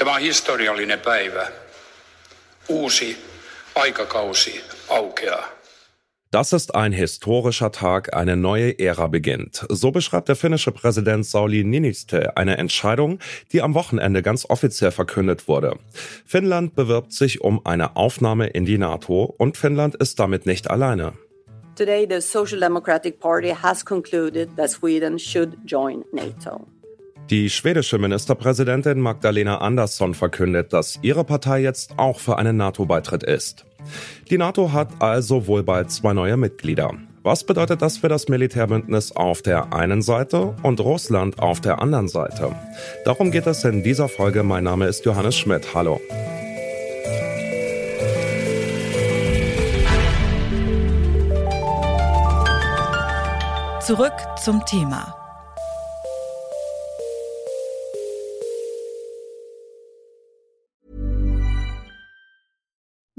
Tämä on historiallinen päivä. Uusi aikakausi aukeaa. Das ist ein historischer Tag, eine neue Ära beginnt. So beschreibt der finnische Präsident Sauli Niinistö eine Entscheidung, die am Wochenende ganz offiziell verkündet wurde. Finnland bewirbt sich um eine Aufnahme in die NATO und Finnland ist damit nicht alleine. Today the Social Democratic Party has concluded that Sweden should join NATO. Die schwedische Ministerpräsidentin Magdalena Andersson verkündet, dass ihre Partei jetzt auch für einen NATO-Beitritt ist. Die NATO hat also wohl bald zwei neue Mitglieder. Was bedeutet das für das Militärbündnis auf der einen Seite und Russland auf der anderen Seite? Darum geht es in dieser Folge. Mein Name ist Johannes Schmidt. Hallo. Zurück zum Thema.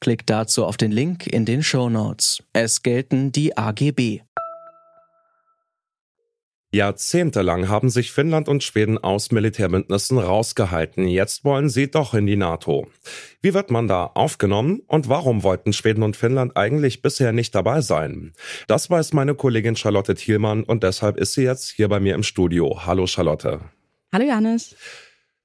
Klickt dazu auf den Link in den Show Notes. Es gelten die AGB. Jahrzehntelang haben sich Finnland und Schweden aus Militärbündnissen rausgehalten. Jetzt wollen sie doch in die NATO. Wie wird man da aufgenommen und warum wollten Schweden und Finnland eigentlich bisher nicht dabei sein? Das weiß meine Kollegin Charlotte Thielmann und deshalb ist sie jetzt hier bei mir im Studio. Hallo Charlotte. Hallo Johannes.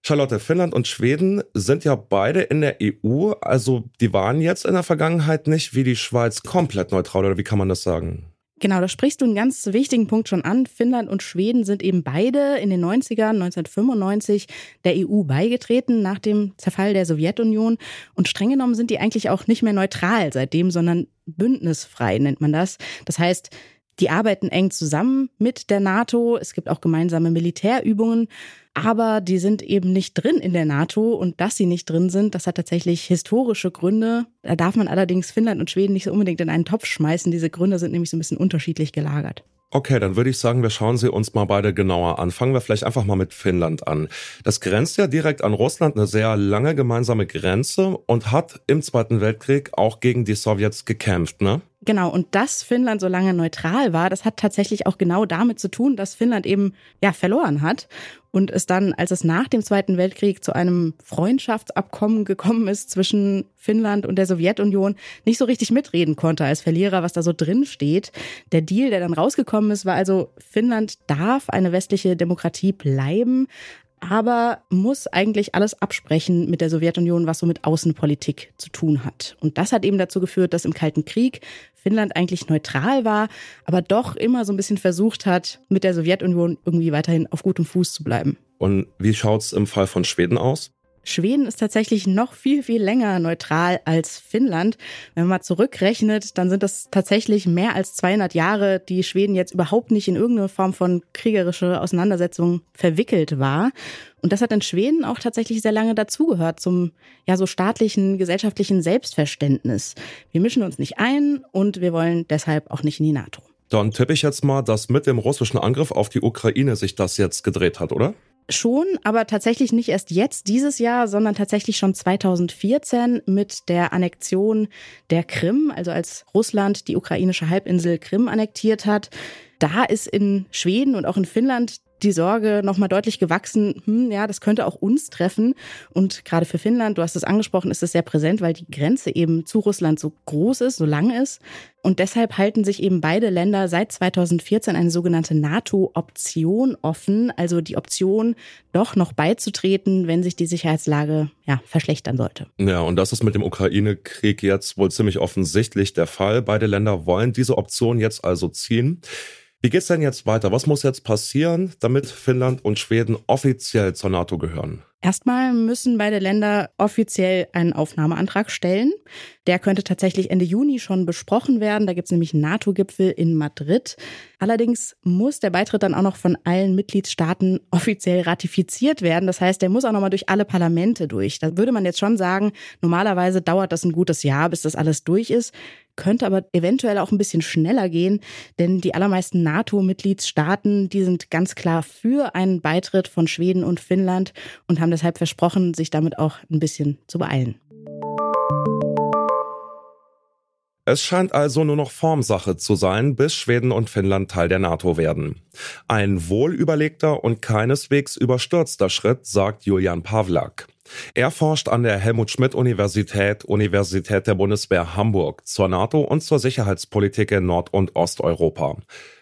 Charlotte, Finnland und Schweden sind ja beide in der EU, also die waren jetzt in der Vergangenheit nicht wie die Schweiz komplett neutral oder wie kann man das sagen? Genau, da sprichst du einen ganz wichtigen Punkt schon an. Finnland und Schweden sind eben beide in den 90ern, 1995, der EU beigetreten nach dem Zerfall der Sowjetunion. Und streng genommen sind die eigentlich auch nicht mehr neutral seitdem, sondern bündnisfrei nennt man das. Das heißt, die arbeiten eng zusammen mit der NATO. Es gibt auch gemeinsame Militärübungen. Aber die sind eben nicht drin in der NATO. Und dass sie nicht drin sind, das hat tatsächlich historische Gründe. Da darf man allerdings Finnland und Schweden nicht so unbedingt in einen Topf schmeißen. Diese Gründe sind nämlich so ein bisschen unterschiedlich gelagert. Okay, dann würde ich sagen, wir schauen sie uns mal beide genauer an. Fangen wir vielleicht einfach mal mit Finnland an. Das grenzt ja direkt an Russland, eine sehr lange gemeinsame Grenze und hat im Zweiten Weltkrieg auch gegen die Sowjets gekämpft, ne? Genau, und dass Finnland so lange neutral war, das hat tatsächlich auch genau damit zu tun, dass Finnland eben ja verloren hat und es dann, als es nach dem Zweiten Weltkrieg zu einem Freundschaftsabkommen gekommen ist zwischen Finnland und der Sowjetunion, nicht so richtig mitreden konnte als Verlierer, was da so drin steht. Der Deal, der dann rausgekommen ist, war also, Finnland darf eine westliche Demokratie bleiben, aber muss eigentlich alles absprechen mit der Sowjetunion, was so mit Außenpolitik zu tun hat. Und das hat eben dazu geführt, dass im Kalten Krieg Finnland eigentlich neutral war, aber doch immer so ein bisschen versucht hat, mit der Sowjetunion irgendwie weiterhin auf gutem Fuß zu bleiben. Und wie schaut's im Fall von Schweden aus? Schweden ist tatsächlich noch viel, viel länger neutral als Finnland. Wenn man mal zurückrechnet, dann sind das tatsächlich mehr als 200 Jahre, die Schweden jetzt überhaupt nicht in irgendeine Form von kriegerische Auseinandersetzung verwickelt war. Und das hat in Schweden auch tatsächlich sehr lange dazugehört zum ja so staatlichen, gesellschaftlichen Selbstverständnis. Wir mischen uns nicht ein und wir wollen deshalb auch nicht in die NATO. Dann tippe ich jetzt mal, dass mit dem russischen Angriff auf die Ukraine sich das jetzt gedreht hat, oder? Schon, aber tatsächlich nicht erst jetzt dieses Jahr, sondern tatsächlich schon 2014 mit der Annexion der Krim, also als Russland die ukrainische Halbinsel Krim annektiert hat. Da ist in Schweden und auch in Finnland die Sorge nochmal deutlich gewachsen, hm, ja, das könnte auch uns treffen. Und gerade für Finnland, du hast es angesprochen, ist es sehr präsent, weil die Grenze eben zu Russland so groß ist, so lang ist. Und deshalb halten sich eben beide Länder seit 2014 eine sogenannte NATO-Option offen, also die Option, doch noch beizutreten, wenn sich die Sicherheitslage ja, verschlechtern sollte. Ja, und das ist mit dem Ukraine-Krieg jetzt wohl ziemlich offensichtlich der Fall. Beide Länder wollen diese Option jetzt also ziehen. Wie geht's denn jetzt weiter? Was muss jetzt passieren, damit Finnland und Schweden offiziell zur NATO gehören? Erstmal müssen beide Länder offiziell einen Aufnahmeantrag stellen. Der könnte tatsächlich Ende Juni schon besprochen werden. Da gibt es nämlich einen NATO-Gipfel in Madrid. Allerdings muss der Beitritt dann auch noch von allen Mitgliedstaaten offiziell ratifiziert werden. Das heißt, der muss auch nochmal durch alle Parlamente durch. Da würde man jetzt schon sagen, normalerweise dauert das ein gutes Jahr, bis das alles durch ist könnte aber eventuell auch ein bisschen schneller gehen, denn die allermeisten NATO-Mitgliedstaaten, die sind ganz klar für einen Beitritt von Schweden und Finnland und haben deshalb versprochen, sich damit auch ein bisschen zu beeilen. Es scheint also nur noch Formsache zu sein, bis Schweden und Finnland Teil der NATO werden. Ein wohlüberlegter und keineswegs überstürzter Schritt, sagt Julian Pawlak. Er forscht an der Helmut Schmidt Universität, Universität der Bundeswehr Hamburg zur NATO und zur Sicherheitspolitik in Nord- und Osteuropa.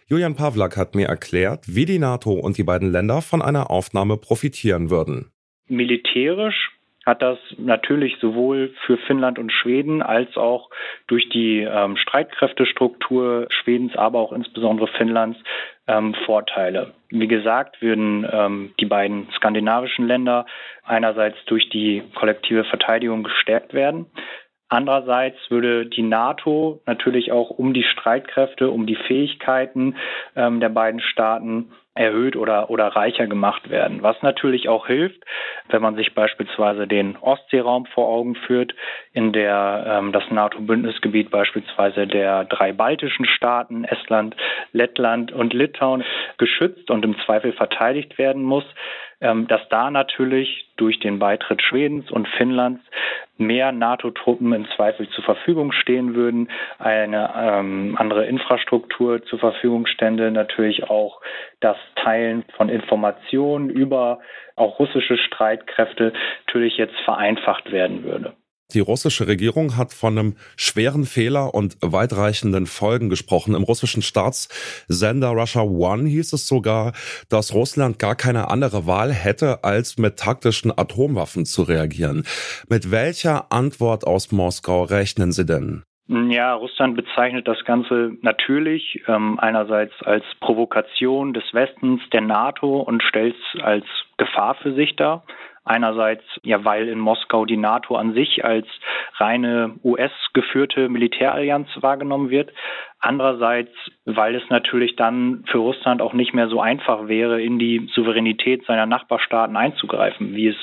Julian Pawlak hat mir erklärt, wie die NATO und die beiden Länder von einer Aufnahme profitieren würden. Militärisch hat das natürlich sowohl für Finnland und Schweden als auch durch die ähm, Streitkräftestruktur Schwedens, aber auch insbesondere Finnlands ähm, Vorteile. Wie gesagt, würden ähm, die beiden skandinavischen Länder einerseits durch die kollektive Verteidigung gestärkt werden. Andererseits würde die NATO natürlich auch um die Streitkräfte, um die Fähigkeiten ähm, der beiden Staaten erhöht oder, oder reicher gemacht werden. Was natürlich auch hilft, wenn man sich beispielsweise den Ostseeraum vor Augen führt, in der ähm, das NATO-Bündnisgebiet beispielsweise der drei baltischen Staaten, Estland, Lettland und Litauen, geschützt und im Zweifel verteidigt werden muss, dass da natürlich durch den Beitritt Schwedens und Finnlands mehr NATO-Truppen im Zweifel zur Verfügung stehen würden, eine ähm, andere Infrastruktur zur Verfügung stände, natürlich auch das Teilen von Informationen über auch russische Streitkräfte natürlich jetzt vereinfacht werden würde. Die russische Regierung hat von einem schweren Fehler und weitreichenden Folgen gesprochen. Im russischen Staatssender Russia One hieß es sogar, dass Russland gar keine andere Wahl hätte, als mit taktischen Atomwaffen zu reagieren. Mit welcher Antwort aus Moskau rechnen Sie denn? Ja, Russland bezeichnet das Ganze natürlich ähm, einerseits als Provokation des Westens, der NATO und stellt es als Gefahr für sich dar. Einerseits, ja, weil in Moskau die NATO an sich als reine US-geführte Militärallianz wahrgenommen wird. Andererseits, weil es natürlich dann für Russland auch nicht mehr so einfach wäre, in die Souveränität seiner Nachbarstaaten einzugreifen, wie es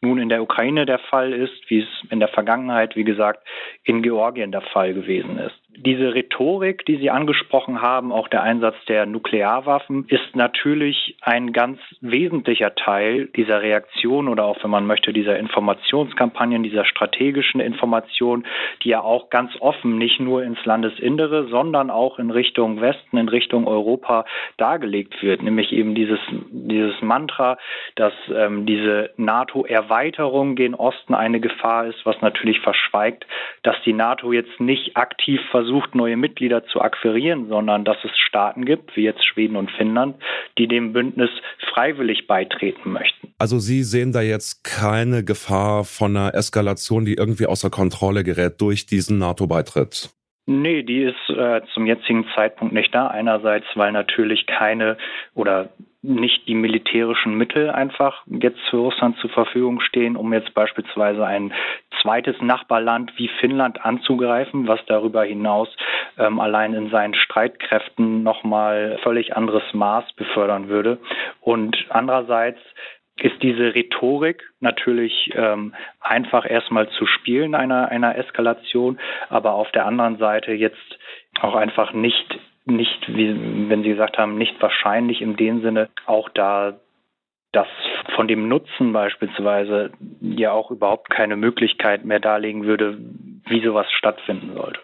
nun in der Ukraine der Fall ist, wie es in der Vergangenheit, wie gesagt, in Georgien der Fall gewesen ist. Diese Rhetorik, die Sie angesprochen haben, auch der Einsatz der Nuklearwaffen, ist natürlich ein ganz wesentlicher Teil dieser Reaktion oder auch, wenn man möchte, dieser Informationskampagnen, dieser strategischen Information, die ja auch ganz offen nicht nur ins Landesinnere, sondern auch in Richtung Westen, in Richtung Europa dargelegt wird, nämlich eben dieses, dieses Mantra, dass ähm, diese NATO-Erweiterung gen Osten eine Gefahr ist, was natürlich verschweigt, dass die NATO jetzt nicht aktiv versucht, versucht, neue Mitglieder zu akquirieren, sondern dass es Staaten gibt, wie jetzt Schweden und Finnland, die dem Bündnis freiwillig beitreten möchten. Also Sie sehen da jetzt keine Gefahr von einer Eskalation, die irgendwie außer Kontrolle gerät durch diesen NATO-Beitritt? Nee, die ist äh, zum jetzigen Zeitpunkt nicht da. Einerseits, weil natürlich keine oder nicht die militärischen Mittel einfach jetzt für Russland zur Verfügung stehen, um jetzt beispielsweise ein zweites Nachbarland wie Finnland anzugreifen, was darüber hinaus ähm, allein in seinen Streitkräften nochmal völlig anderes Maß befördern würde. Und andererseits ist diese Rhetorik natürlich ähm, einfach erstmal zu spielen einer, einer Eskalation, aber auf der anderen Seite jetzt auch einfach nicht nicht, wie wenn Sie gesagt haben, nicht wahrscheinlich in dem Sinne, auch da das von dem Nutzen beispielsweise ja auch überhaupt keine Möglichkeit mehr darlegen würde, wie sowas stattfinden sollte.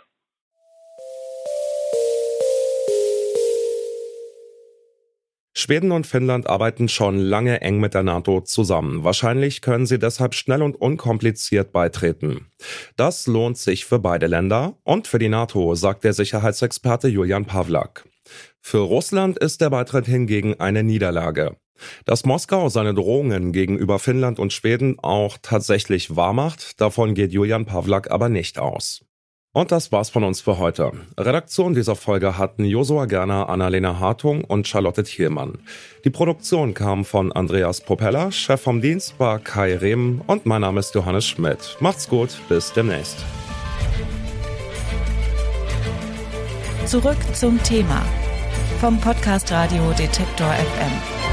Schweden und Finnland arbeiten schon lange eng mit der NATO zusammen. Wahrscheinlich können sie deshalb schnell und unkompliziert beitreten. Das lohnt sich für beide Länder und für die NATO, sagt der Sicherheitsexperte Julian Pawlak. Für Russland ist der Beitritt hingegen eine Niederlage. Dass Moskau seine Drohungen gegenüber Finnland und Schweden auch tatsächlich wahrmacht, davon geht Julian Pawlak aber nicht aus. Und das war's von uns für heute. Redaktion dieser Folge hatten Josua Gerner, Annalena Hartung und Charlotte Thielmann. Die Produktion kam von Andreas Propeller, Chef vom Dienst war Kai Rehm und mein Name ist Johannes Schmidt. Macht's gut, bis demnächst. Zurück zum Thema vom Podcast Radio Detektor FM.